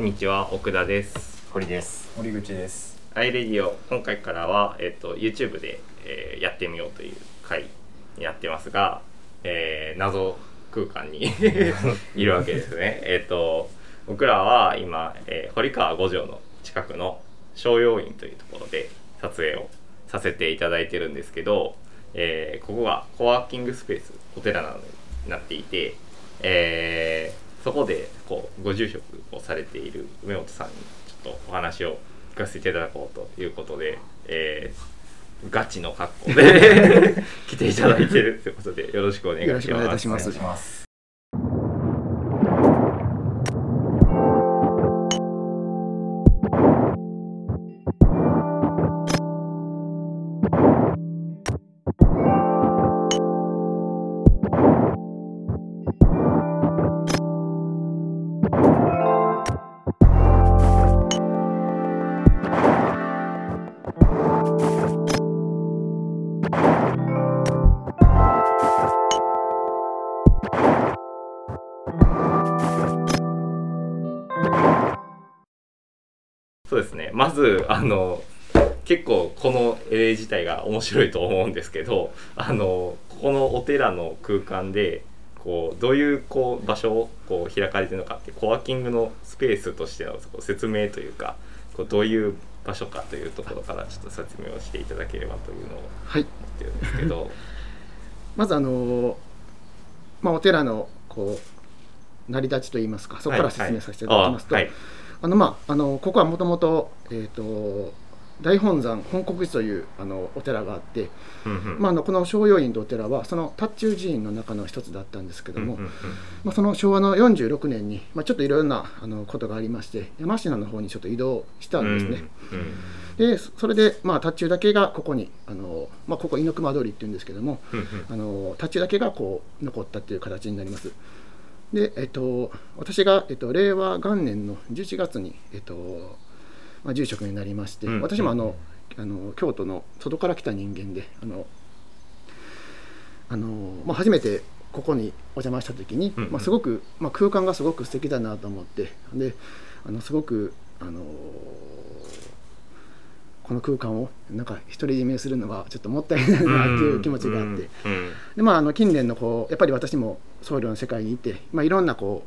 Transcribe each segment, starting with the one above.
こんにちは奥田です。堀です。森口です。アイレディオ今回からは、えっと YouTube で、えーやってみようという回になってますが、えー謎空間に いるわけですね。えっと僕らは今、えー堀川五条の近くの商用院というところで撮影をさせていただいてるんですけど、えーここがコワーキングスペースお寺なのになっていて、えーそこでこうご住職をされている梅本さんにちょっとお話を聞かせていただこうということで、えーガチの格好で 来ていただいてるということでよろしくお願いします。そうですね。まずあの結構この絵自体が面白いと思うんですけどあのここのお寺の空間でこうどういうこう場所をこう開かれてるのかってコワーキングのスペースとしての説明というかこうどういう場所かというところからちょっと説明をしていただければというのをはい。思ってるんですけど。まずあのまあお寺のこう成り立ちといいますかそこから説明させていただきますと、はいはいあのまああのここはもともとえっ、と大本山本国寺というあのお寺があって、うんうんまあ、あのこの正陽院とお寺はその達中寺院の中の一つだったんですけども、うんうんうんまあ、その昭和の46年に、まあ、ちょっといろいろなあのことがありまして山科の方にちょっと移動したんですね。うんでそれで、まあ、達中だけがここにあの、まあ、ここ猪熊通りっていうんですけどもうんうんあの達中だけがこう残ったっていう形になります。で、えっと、私が、えっと、令和元年の11月に、えっとまあ、住職になりまして、うん。私もあの、あの京都の外から来た人間であのあの、まあ、初めてここにお邪魔した時に、うんうん。まあ、すごく、まあ、空間がすごく素敵だなと思ってであのすごくあのこの空間をなんか独り占めするのはちょっともったいないなっていう気持ちがあって、うんでまあ、あの近年のこうやっぱり私も僧侶の世界にいて、まあ、いろんなこ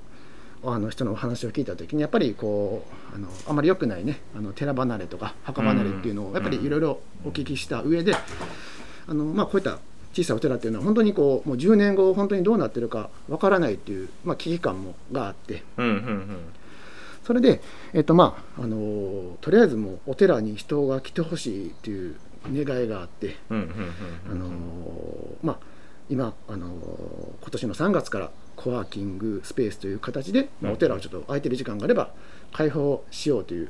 うあの人のお話を聞いた時にやっぱりこうあのあまり良くないねあの寺離れとか墓離れっていうのをやっぱりいろいろお聞きした上で、あのまあ、こういった小さいお寺っていうのは本当にこうもう10年後本当にどうなってるかわからないっていう、まあ、危機感もがあって。うんうんうんそれで、えっとまああのとりあえずもうお寺に人が来てほしいっていう願いがあって。まあ、今、あのー今年の3月からコワーキングスペースという形で、まあうん。お寺をちょっと空いてる時間があれば開放しようという、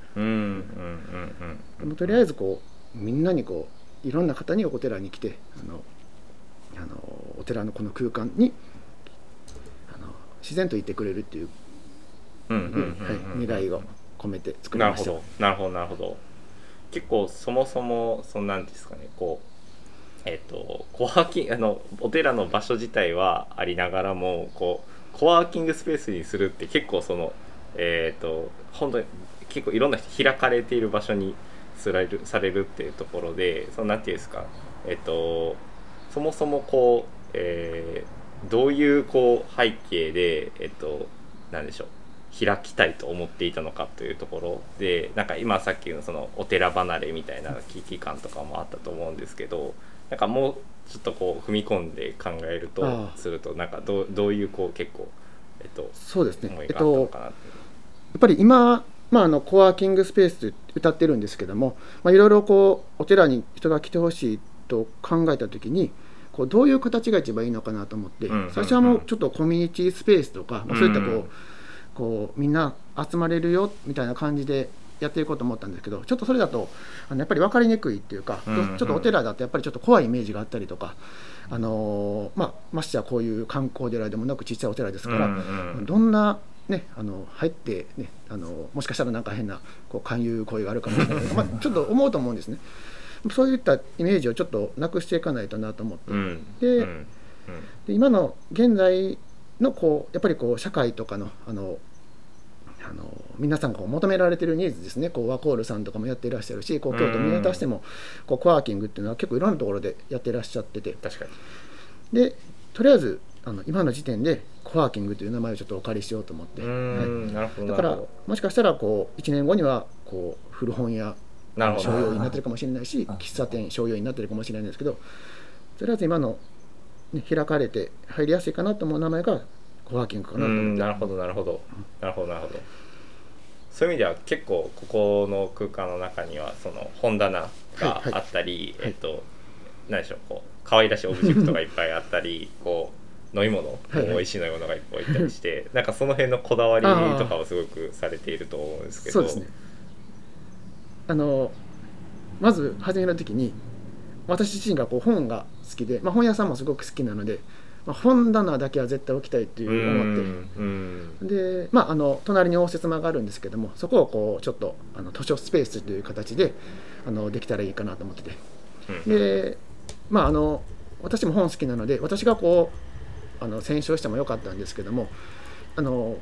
とりあえずこうみんなにこういろんな方にお寺に来てあの、あのーお寺のこの空間にあの自然といてくれるっていう、願い。を込めて作りました。なるほどなるほど。なるほど結構そもそもそんなんですかね。こうえっ、とコワーキングあのお寺の場所自体はありながらもこうコワーキングスペースにするって結構そのえっ、と本当に結構いろんな人開かれている場所にされるされるっていうところでそのなんていうんですかえっ、とそもそもこう、えーどういうこう背景でえっ、となんでしょう開きたいと思っていたのかというところでなんか今さっきのそのお寺離れみたいな危機感とかもあったと思うんですけどなんかもうちょっとこう踏み込んで考えるとするとなんかどうどういうこう結構えっとそうですね。思いえっとがあったのかなって。いうやっぱり今、まあ、あのコワーキングスペースと歌ってるんですけども、まあ、いろいろこうお寺に人が来てほしいと考えた時にこうどういう形が一番いいのかなと思って、最初はもうちょっとコミュニティスペースとか、まあそういったこう,、うんこうみんな集まれるよみたいな感じでやっていこうと思ったんですけどちょっとそれだとあのやっぱり分かりにくいっていうか、うんうんちょっとお寺だとやっぱりちょっと怖いイメージがあったりとか、あのーまあ、ましてやこういう観光寺でもなく小さいお寺ですから、うんうんどんな、ね、あの入って、ね、あのもしかしたらなんか変なこう勧誘行為があるかもしれないまあ、ちょっと思うと思うんですね。そういったイメージをちょっとなくしていかないとなと思って、うん。でうん。で今の現在のこうやっぱりこう社会とかのあのあの皆さんが求められてるニーズですね。こうワコールさんとかもやっていらっしゃるしこう京都見渡してもこうコワーキングっていうのは結構いろんなところでやってらっしゃってて。確かに。でとりあえずあの今の時点でコワーキングという名前をちょっとお借りしようと思って、うはい。だからもしかしたらこう1年後にはこう古本屋商用どになってるかもしれないしあ喫茶店商用になってるかもしれないんですけどとりあえず今の、ね、開かれて入りやすいかなと思う名前がコワーキングかなうと思って。んなるほどなるほど。なるほどなるほど。そういう意味では結構ここの空間の中にはその本棚があったり、はい。えっと何でしょうこう可愛らしいオブジェクトがいっぱいあったりこう飲み物はいはい。美味しい飲み物がいっぱい置いたりして なんかその辺のこだわりとかをすごくされていると思うんですけど。そうですね。あのまず始める時に私自身がこう本が好きで、まあ、本屋さんもすごく好きなので、まあ、本棚だけは絶対置きたいっていうう思って。んうん。で、まあ、あの隣に応接間があるんですけどもそこをこうちょっとあの図書スペースという形であのできたらいいかなと思ってて。うん。でまああの私も本好きなので私がこうあの選書してもよかったんですけどもあの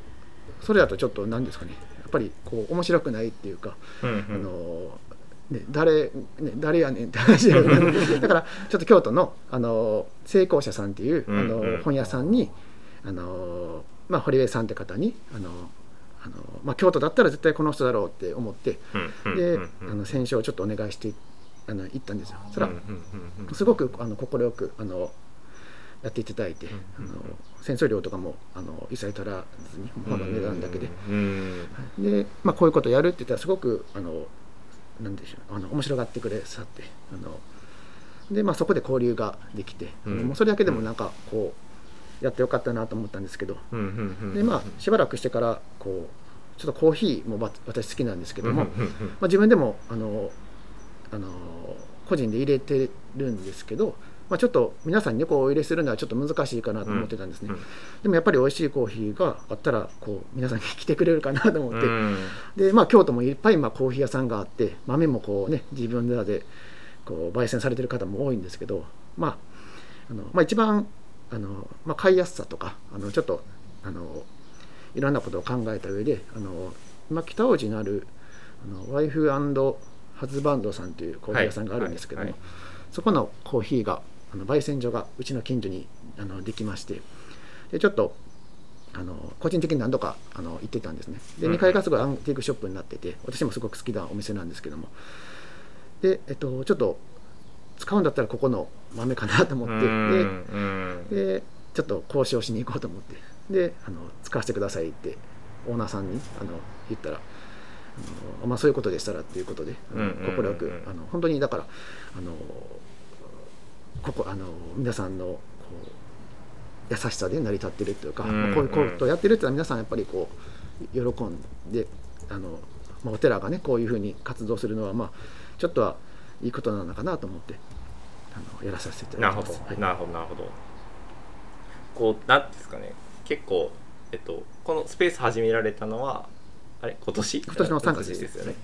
それだとちょっと何ですかね。やっぱりこう面白くないっていうか、うん。あのね、誰、ね、誰やねんって話だだからちょっと京都のあの成功者さんっていうあうんうん。の本屋さんにあの、まあ、堀江さんって方にあのあの、まあ、京都だったら絶対この人だろうって思ってうんでうんうん。あの選書をちょっとお願いしてあの行ったんですよ。そしたらうんうんうん。すごくあの快くあのやっていただいて、うんあの戦争料とかもあの一切取らずに本の値段だけで、うんで、まあ、こういうことをやるって言ったらすごくあのなんでしょうあの面白がってくれさってあので、まあ、そこで交流ができて、うん。もうそれだけでもなんかこうやってよかったなと思ったんですけど、でまあしばらくしてからこうちょっとコーヒーもば私好きなんですけども、まあ、自分でもあのあの個人で入れてるんですけど、まあ、ちょっと皆さんにねこうお入れするのはちょっと難しいかなと思ってたんですね、うんでもやっぱり美味しいコーヒーがあったらこう皆さんに来てくれるかなと思って、うん。でまあ、京都もいっぱいまあコーヒー屋さんがあって豆もこうね自分らでこう焙煎されてる方も多いんですけど、まああのまあ、一番あの、まあ、買いやすさとかあのちょっとあのいろんなことを考えた上であの今北大路にあるあのワイフハズバンドさんというコーヒー屋さんがあるんですけども、はいはい。そこのコーヒーがあの焙煎所がうちの近所にあのできましてでちょっとあの個人的に何度かあの行ってたんですね。でうん。2階がすごいアンティークショップになってて私もすごく好きなお店なんですけども。で、えっと、ちょっと使うんだったらここの豆かなと思ってうんででちょっと交渉しに行こうと思ってであの使わせてくださいってオーナーさんにあの言ったらあの、まあ、そういうことでしたらっていうことであのうんうんくあの本当にだからあのここあの皆さんのこう優しさで成り立ってるというか、うんうんまあこういうことをやってるっていうのは皆さんやっぱりこう喜んであの、まあ、お寺がねこういうふうに活動するのはまあちょっとはいいことなのかなと思ってあのやらさせていたなるほど、だきます。はい。なるほどなるほど。こうなんですかね。結構えっとこのスペース始められたのはあれ？今年？今年の3月ですですよね。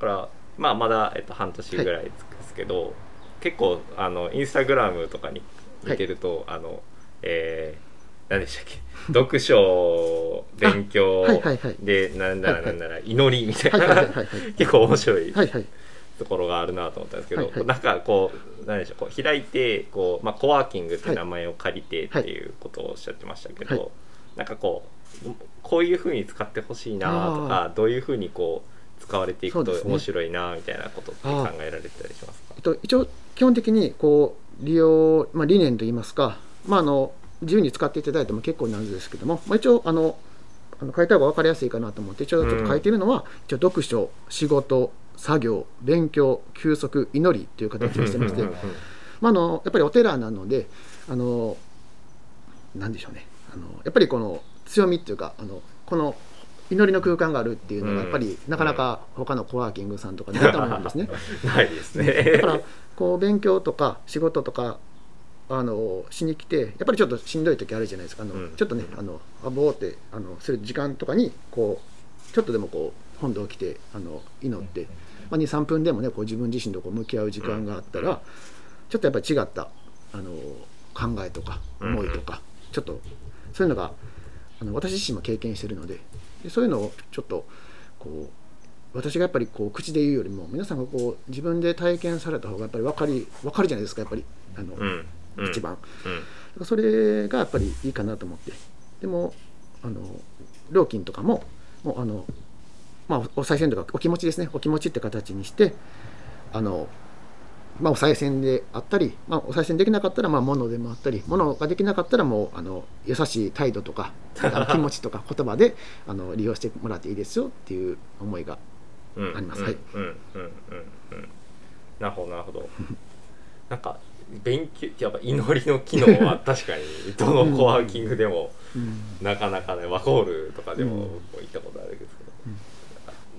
だからまあまだ、えっと、半年ぐらいですけど、結構あのインスタグラムとかに見てると、あのえー、何でしたっけ？読書勉強はいはいはい。でなんだらなんだら祈りみたいはいはいはいなはいはい。結構面白いはいはい。ところがあるなと思ったんですけど、はいはい。なんかこう何でしょうこう開いてこう、まあ、コワーキングって名前を借りてってい。うことをおっしゃってましたけど、はい。なんかこうこういうふうに使ってほしいなとかどういうふうにこう使われていくと面白いなみたいなことって考えられてたりしますか？えっと、一応基本的にこう利用、まあ、理念といいますか、まあ、あの自由に使っていただいても結構なんですけども、まあ、一応あのあの書いた方が分かりやすいかなと思って一応ちょっと書いてるのは、一応読書仕事作業勉強休息祈りという形をしてましてうんうんうん。まあ、あのやっぱりお寺なのであのなんでしょうね。あのやっぱりこの強みっていうかあのこの祈りの空間があるっていうのがやっぱりなかなか他のコワーキングさんとかないと思うんですね。ないですね。だからこう勉強とか仕事とかあのしに来てやっぱりちょっとしんどい時あるじゃないですか。あの、うん。ちょっとねあのあぼーってあのする時間とかにこうちょっとでもこう本堂来てあの祈って、まあ、23分でもねこう自分自身とこう向き合う時間があったら、ちょっとやっぱり違ったあの考えとか思いとか、ちょっとそういうのがあの私自身も経験してるのででそういうのをちょっとこう私がやっぱりこう口で言うよりも皆さんがこう自分で体験された方がやっぱり分かり分かるじゃないですかやっぱりあの、うんうん一番。うん。だからそれがやっぱりいいかなと思って。でもあの料金とかももうあの、まあ、お賽銭とかお気持ちですね。お気持ちって形にしてあの、まあ、お賽銭であったり、まあ、お賽銭できなかったらまあ物でもあったり物ができなかったらもうあの優しい態度とか 気持ちとか言葉であの利用してもらっていいですよっていう思いがうんありますなるほどなるほど。な んか勉強やっぱ祈りの機能は確かに どのコワーキングでもなかなかねワコールとかでも行ったことあるけど、うん。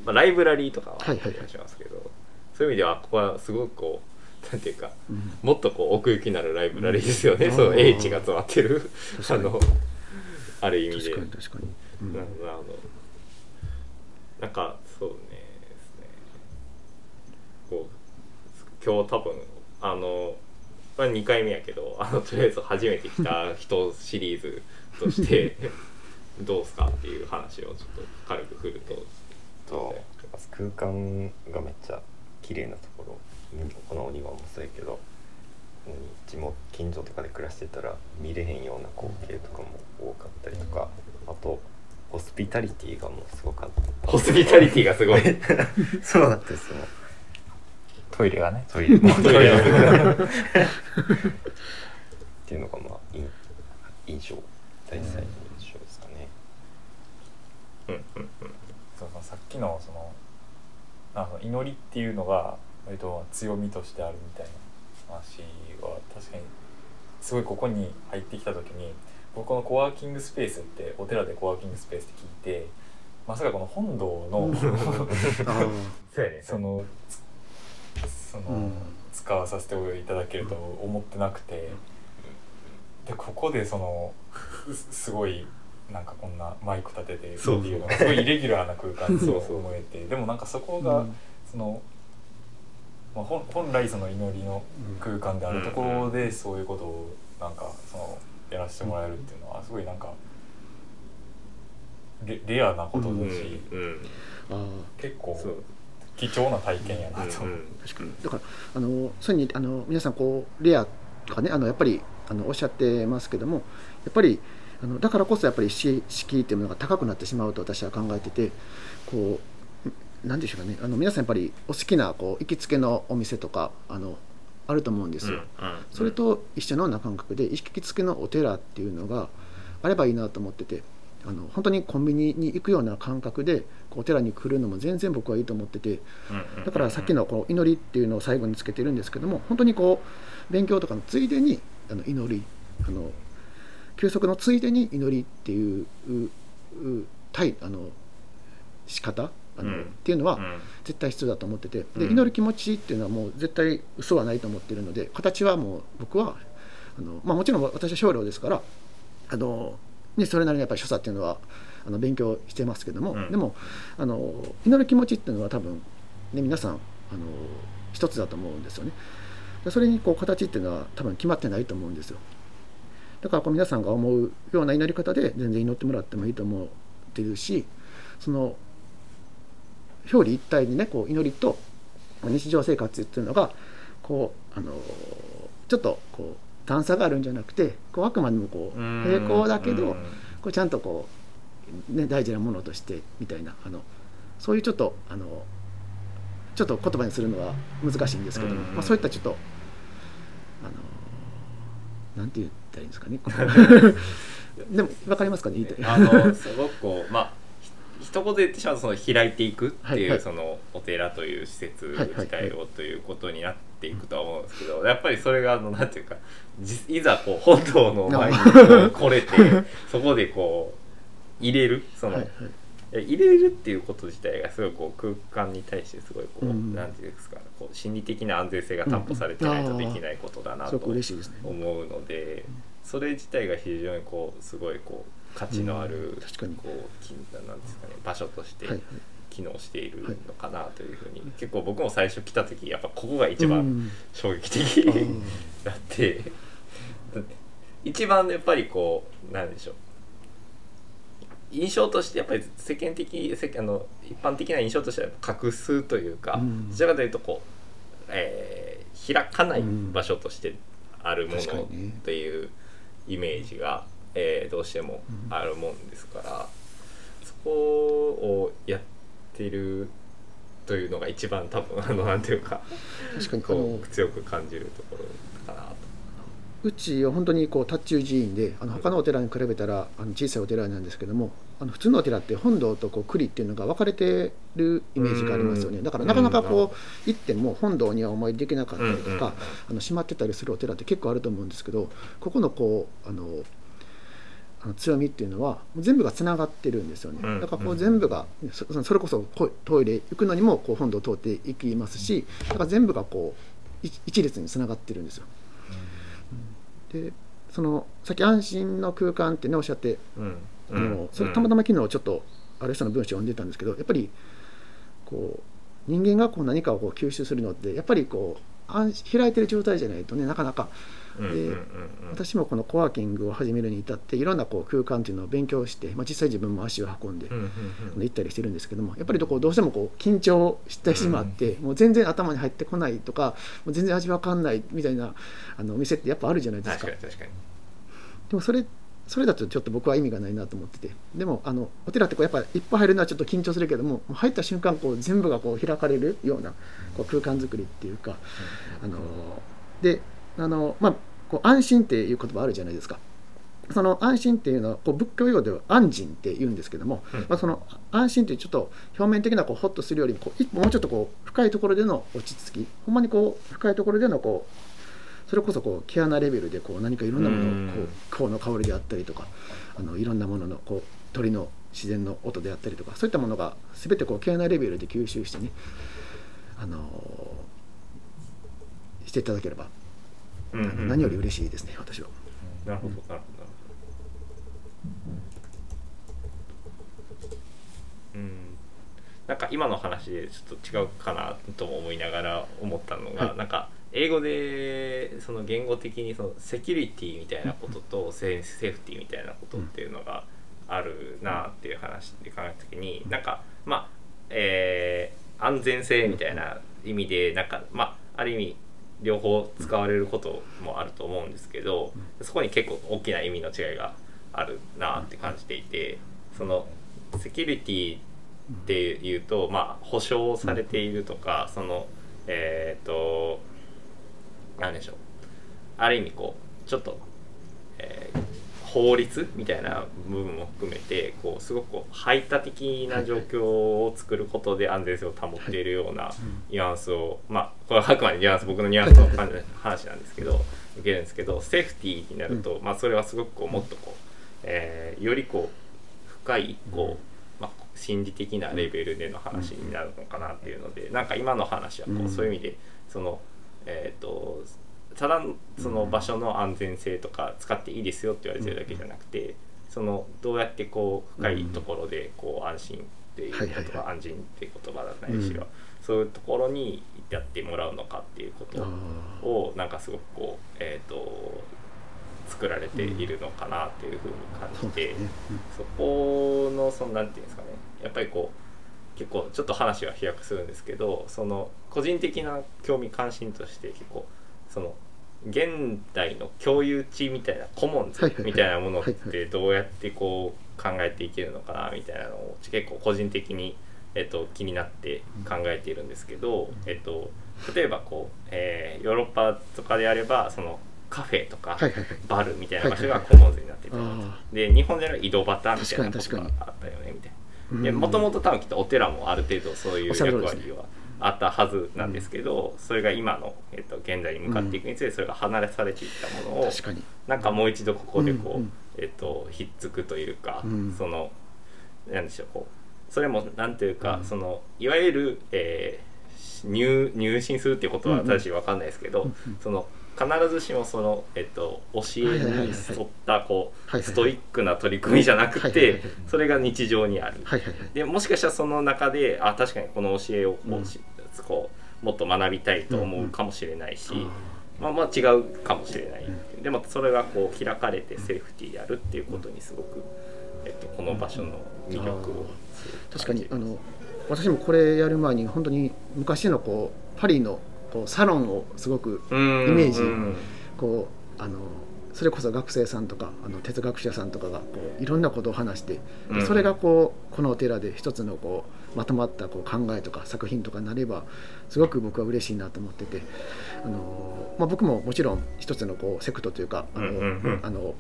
まあ、ライブラリーとかはありしますけど、そういう意味ではここはすごくこうなんていうかうん。もっとこう奥行きのあるライブラリーですよね、うん。その英知が詰まってる。あのある意味で。確かに確かに、うん。なるほどなんかそうねですね。こう今日多分あのこれ2回目やけどあのとりあえず初めて来た人シリーズとして どうすかっていう話をちょっと軽く振るとと空間がめっちゃ綺麗なところこのお庭もそうやけどうん地元近所とかで暮らしてたら見れへんような光景とかも多かったりとかあとホスピタリティがもうすごかった。ホスピタリティがすごい。そうだったですよ。トイレがね。トイレ。も トイレが。っていうのがまあ印印象大最の印象ですかね、うんうんうん。そうさっきのそのなんか祈りっていうのが割と強みとしてあるみたいな話は確かにすごいここに入ってきた時に僕このコワーキングスペースってお寺でコワーキングスペースって聞いてまさかこの本堂のあそのつその、うん使わさせていただけると思ってなくてでここでそのすすごいなんかこんなマイク立ててっていうのがすごいイレギュラーな空間に思えてでもなんかそこがうん。その、まあ、本本来その祈りの空間であるところでそういうことをなんかそのやらせてもらえるっていうのはすごいなんかレレアなことだし、うんうんあ結構貴重な体験やなと。うんうん。確かに。だからあのそういうふうにあの皆さんこうレアとかねあのやっぱりあのおっしゃってますけどもやっぱりあのだからこそやっぱりし敷居っていうものが高くなってしまうと私は考えててこう何でしょうかね。あの皆さんやっぱりお好きなこう行きつけのお店とかあのあると思うんですよ。それと一緒のような感覚で行きつけのお寺っていうのがあればいいなと思っててあの本当にコンビニに行くような感覚でお寺に来るのも全然僕はいいと思っててだからさっきのこう祈りっていうのを最後につけてるんですけども本当にこう勉強とかのついでにあの祈りあの休息のついでに祈りっていううう対あの仕方あの、うん。っていうのは絶対必要だと思ってて。でうん。祈る気持ちっていうのはもう絶対嘘はないと思ってるので形はもう僕はあの、まあ、もちろん私は少量ですからあの、ね、それなりにやっぱり所作っていうのはあの勉強してますけども、うん。でもあの祈る気持ちっていうのは多分、ね、皆さんあの一つだと思うんですよね。でそれにこう形っていうのは多分決まってないと思うんですよ。だからこう皆さんが思うような祈り方で全然祈ってもらってもいいと思ってるしその表裏一体にねこう祈りと日常生活っていうのがこうあのちょっとこう段差があるんじゃなくてこうあくまでもこう平行だけど、こうちゃんとこう、ね、大事なものとしてみたいなあのそういうちょっとあのちょっと言葉にするのは難しいんですけども、うん。まあ、そういったちょっとあのなんて言ったらいいんですかね。でも分かりますかね言いたい。あのすごくこうまあひ一言で言ってしまうとその開いていくっていう、はいはい。そのお寺という施設自体をということになっていくとは思うんですけど、やっぱりそれがあのなんていうかじいざこう本堂の前に来れて そこでこう入れるその、はいはい。いや入れるっていうこと自体がすごいこう空間に対してすごいこう、うん。なんていうんですかこう心理的な安全性が担保されてないとできないことだなとすごく嬉しいですね。思うのでそれ自体が非常にこうすごいこう価値のある、うん確かに。こうきなんですかね場所としてはいはい。機能しているはいのかなというふうに、結構僕も最初来た時やっぱここが一番うん。衝撃的うん だって一番やっぱりこうなんでしょう。印象としてやっぱり世間的世間あの一般的な印象としては隠すというか、うん。どちらかというとこう、えー開かない場所としてあるものというイメージが、えーどうしてもあるもんですから、そこをやってるというのが一番多分あのなんていうか確かにあこのう強く感じるところ。うちは本当にこう達中寺院であの他のお寺に比べたらあの小さいお寺なんですけどもあの普通のお寺って本堂とこう栗っていうのが分かれてるイメージがありますよね。だからなかなかこう行っても本堂にはお参りできなかったりとかあの閉まってたりするお寺って結構あると思うんですけどここのこうあの強みっていうのは全部がつながってるんですよね。うん。だからこう全部がそそれこそこうトイレ行くのにもこう本堂を通って行きますしだから全部がこう一一列につながってるんですよ。でそのさっき安心の空間ってねおっしゃってうん。あのそれたまたま昨日ちょっとある人の文章を読んでたんですけどやっぱりこう人間がこう何かをこう吸収するのってやっぱりこう安開いてる状態じゃないとねなかなかうんうんうんうん。私もこのコワーキングを始めるに至っていろんなこう空間っていうのを勉強して、まあ、実際自分も足を運んで行ったりしてるんですけどもやっぱりこうどうしてもこう緊張してしまって、もう全然頭に入ってこないとかもう全然味わかんないみたいなあのお店ってやっぱあるじゃないですか。確かに確かに。でもそれそれだとちょっと僕は意味がないなと思っててでもあのお寺ってこうやっぱいっぱい入るのはちょっと緊張するけども入った瞬間こう全部がこう開かれるようなこう空間作りっていうかあのであのまあこう安心っていう言葉あるじゃないですか。その安心っていうのはこう仏教用語では安心って言うんですけども、うん。まあ、その安心っていうちょっと表面的なこうホッとするよりもこう一歩もうちょっとこう深いところでの落ち着きほんまにこう深いところでのこうそれこそこう毛穴レベルでこう何かいろんなものをこう香の香りであったりとかあのいろんなもののこう鳥の自然の音であったりとかそういったものが全てこう毛穴レベルで吸収してねあのしていただければ、うんうん。うん何より嬉しいですね私は。なるほどなるほど。うん。なんか今の話でちょっと違うかなとも思いながら思ったのが、はい。なんか英語でその言語的にそのセキュリティみたいなこととセセーフティみたいなことっていうのがあるなっていう話で考えた時になんかまあえー安全性みたいな意味でなんかまあある意味両方使われることもあると思うんですけどそこに結構大きな意味の違いがあるなって感じていてそのセキュリティっていうとまあ保証されているとかそのえっ、と何でしょう。ある意味こうちょっと、えー法律みたいな部分も含めてこうすごく排他的な状況を作ることで安全性を保っているようなニュアンスをまあこれはあくまでニュアンス僕のニュアンスの話なんですけど受けるんですけどセーフティーになると、まあ、それはすごくこうもっとこう、えーよりこう深いこう、まあ、心理的なレベルでの話になるのかなっていうのでなんか今の話はこううん。そういう意味でそのえただその場所の安全性とか使っていいですよって言われてるだけじゃなくてそのどうやってこう深いところでこう安心っていう言葉安心っていう言葉だったりしそういうところにやってもらうのかっていうことあをなんかすごくこうえっ、と作られているのかなっていうふうに感じてですね、そこのそのなんていうんですかね。やっぱりこう結構ちょっと話は飛躍するんですけどその個人的な興味関心として結構その現代の共有地みたいなコモンズみたいなものっはいてどうやってこう考えていけるのかなみたいなのを結構個人的に、えっと、気になって考えているんですけど、えっと、例えばこう、えーヨーロッパとかであればそのカフェとか、バルみたいな場所がコモンズになってたで日本での井戸端みたいなことがあったよねみたいーな。でもともと多分きっとお寺もある程度そういう役割はあったはずなんですけど、それが今の、えっと、現在に向かっていくにつれてそれが離れされていったものを確かに。なんかもう一度ここでこう、うんうん。えっと、ひっつくというか、うん。そのなんでしょうこうそれもなんていうか、うん。そのいわゆる、えー入入信するっていうことは正しいわかんないですけど、うんうん。その必ずしもその、えっと、教えに沿ったこうストイックな取り組みじゃなくてそれが日常にある。でもしかしたらその中であ確かにこの教えをこう、こうもっと学びたいと思うかもしれないし、あまあまあ違うかもしれない、でもそれがこう開かれてセーフティーであるっていうことにすごくえっと、この場所の魅力を確かにあの私もこれやる前に本当に昔のこうパリのこうサロンをすごくイイメージこうあのそれこそ学生さんとかあの哲学者さんとかがこういろんなことを話してでそれがこうこのお寺で一つのこうまとまったこう考えとか作品とかになればすごく僕は嬉しいなと思っててあの、まあ、僕ももちろん一つのこうセクトというかあの、あの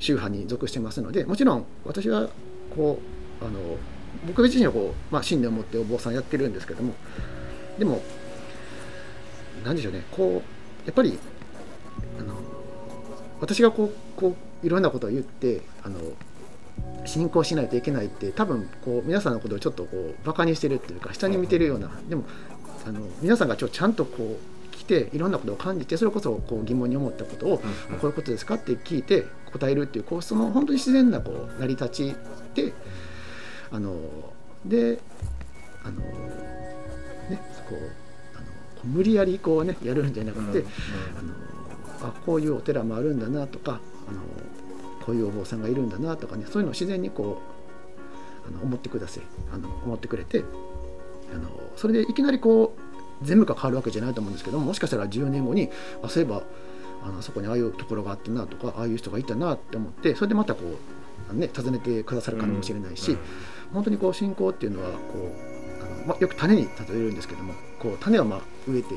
宗派に属してますのでもちろん私はこうあの僕自身はこう、まあ、信念を持ってお坊さんやってるんですけどもでもなんでしょうね。こうやっぱりあの私がこうこういろんなことを言ってあの信仰しないといけないって多分こう皆さんのことをちょっとこうバカにしてるっていうか下に見てるようなでもあの皆さんがちょちゃんとこう来ていろんなことを感じてそれこそこう疑問に思ったことを、こういうことですかって聞いて答えるっていうこうその本当に自然なこう成り立ちであのであのねこう無理やりこうねやるんじゃなくて、あのあこういうお寺もあるんだなとかあのこういうお坊さんがいるんだなとかねそういうのを自然にこうあの思ってくださいあの思ってくれてあのそれでいきなりこう全部が変わるわけじゃないと思うんですけどももしかしたら10年後にあそういえばあのそこにああいうところがあったなとかああいう人がいたなって思ってそれでまたこうね、訪ねてくださるかもしれないし、本当にこう信仰っていうのはこうあの、まあ、よく種に例えるんですけどもこう種をまあ植えて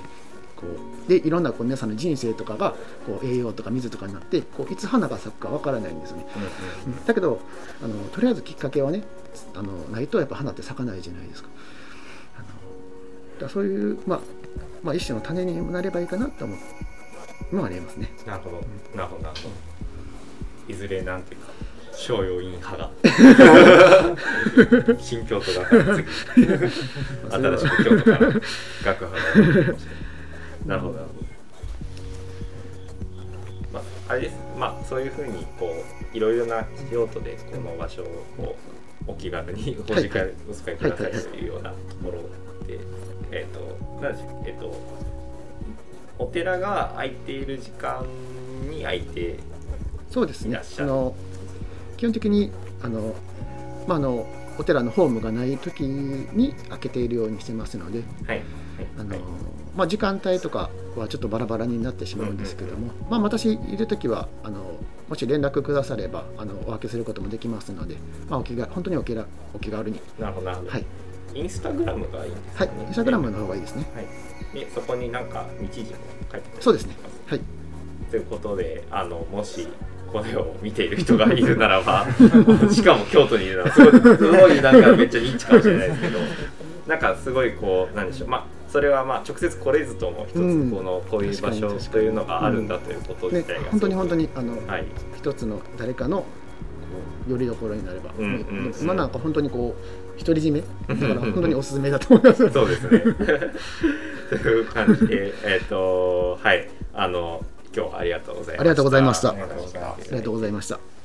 こうでいろんなこう皆さんの人生とかがこう栄養とか水とかになってこういつ花が咲くかわからないんですよね。うんだけどあのとりあえずきっかけはねあのないとやっぱ花って咲かないじゃないですか。あのだそういう、まあ、まあ一種の種になればいいかなと思うのはありますね。なるほどなるほどなるほどいずれなんていうか商用院派が新京都だから次新しく京都か。ら学派がなるほどなるほどまああれですまあそういうふうにこういろいろな用途でこの場所をこうお気軽にお時間お使いくださいというようなところでえっ、と何でしょうえっ、とお寺が空いている時間に空いてそうですねいらっしゃる。あの基本的にあの、まあ、あのお寺のホームがない時に開けているようにしてますのではい。あの、はいまあ、時間帯とかはちょっとバラバラになってしまうんですけども、まあ、私いる時はあのもし連絡くださればあのお分けすることもできますので、まあ、お気が本当にお気がお気軽に、なるほどなるほど、はい。インスタグラムがいいんですはい。かね、インスタグラムの方がいいですね。はい、でそこになんか日時も書いてあそうですね。はい。ということであのもしこれを見ている人がいるならば しかも京都にいるのはすごいすごいなんかめっちゃニッチかもしれないですけど なんかすごいこうなんでしょう。まあそれはまあ直接来れずとも一つうん。このこういう場所というのがあるんだということね自体が、本当に本当にあの、はい。一つの誰かのよりどころになれば、うんうんうん。今なんか本当にこう独り占め？だから本当におすすめだと思います。そうですね。という感じで、えっ、と、はい、あの、今日はありがとうございました。ありがとうございましたありがとうございますありがとうございました。